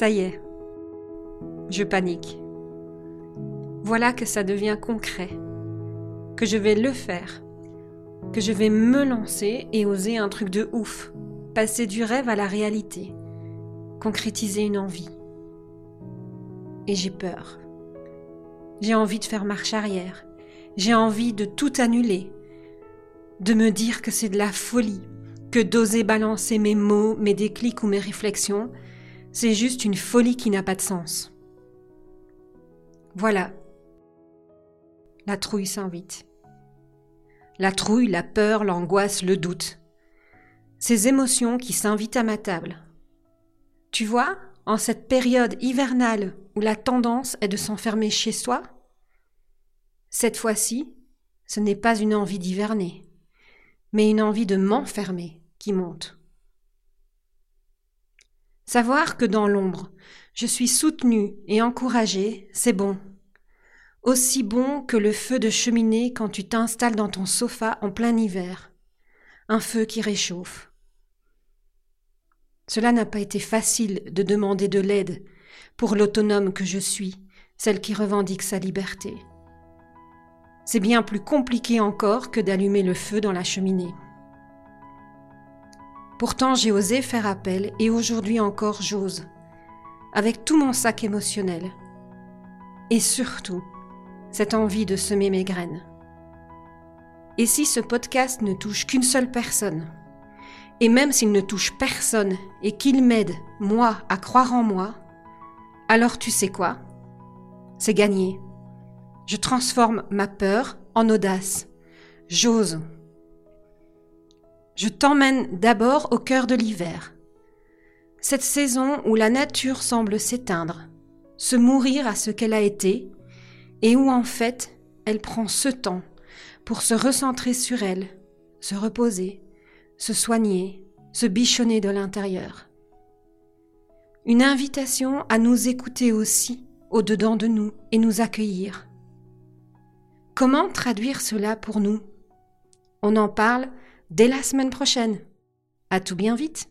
Ça y est, je panique. Voilà que ça devient concret, que je vais le faire, que je vais me lancer et oser un truc de ouf, passer du rêve à la réalité, concrétiser une envie. Et j'ai peur. J'ai envie de faire marche arrière. J'ai envie de tout annuler. De me dire que c'est de la folie, que d'oser balancer mes mots, mes déclics ou mes réflexions, c'est juste une folie qui n'a pas de sens. Voilà. La trouille s'invite. La trouille, la peur, l'angoisse, le doute. Ces émotions qui s'invitent à ma table. Tu vois, en cette période hivernale où la tendance est de s'enfermer chez soi, cette fois-ci, ce n'est pas une envie d'hiverner, mais une envie de m'enfermer qui monte. Savoir que dans l'ombre, je suis soutenue et encouragée, c'est bon. Aussi bon que le feu de cheminée quand tu t'installes dans ton sofa en plein hiver. Un feu qui réchauffe. Cela n'a pas été facile de demander de l'aide pour l'autonome que je suis, celle qui revendique sa liberté. C'est bien plus compliqué encore que d'allumer le feu dans la cheminée. Pourtant j'ai osé faire appel et aujourd'hui encore j'ose, avec tout mon sac émotionnel. Et surtout, cette envie de semer mes graines. Et si ce podcast ne touche qu'une seule personne, et même s'il ne touche personne et qu'il m'aide, moi, à croire en moi, alors tu sais quoi? C'est gagné. Je transforme ma peur en audace. J'ose. Je t'emmène d'abord au cœur de l'hiver. Cette saison où la nature semble s'éteindre, se mourir à ce qu'elle a été, et où en fait elle prend ce temps pour se recentrer sur elle, se reposer, se soigner, se bichonner de l'intérieur. Une invitation à nous écouter aussi au-dedans de nous et nous accueillir. Comment traduire cela pour nous? On en parle dès la semaine prochaine. À tout bien vite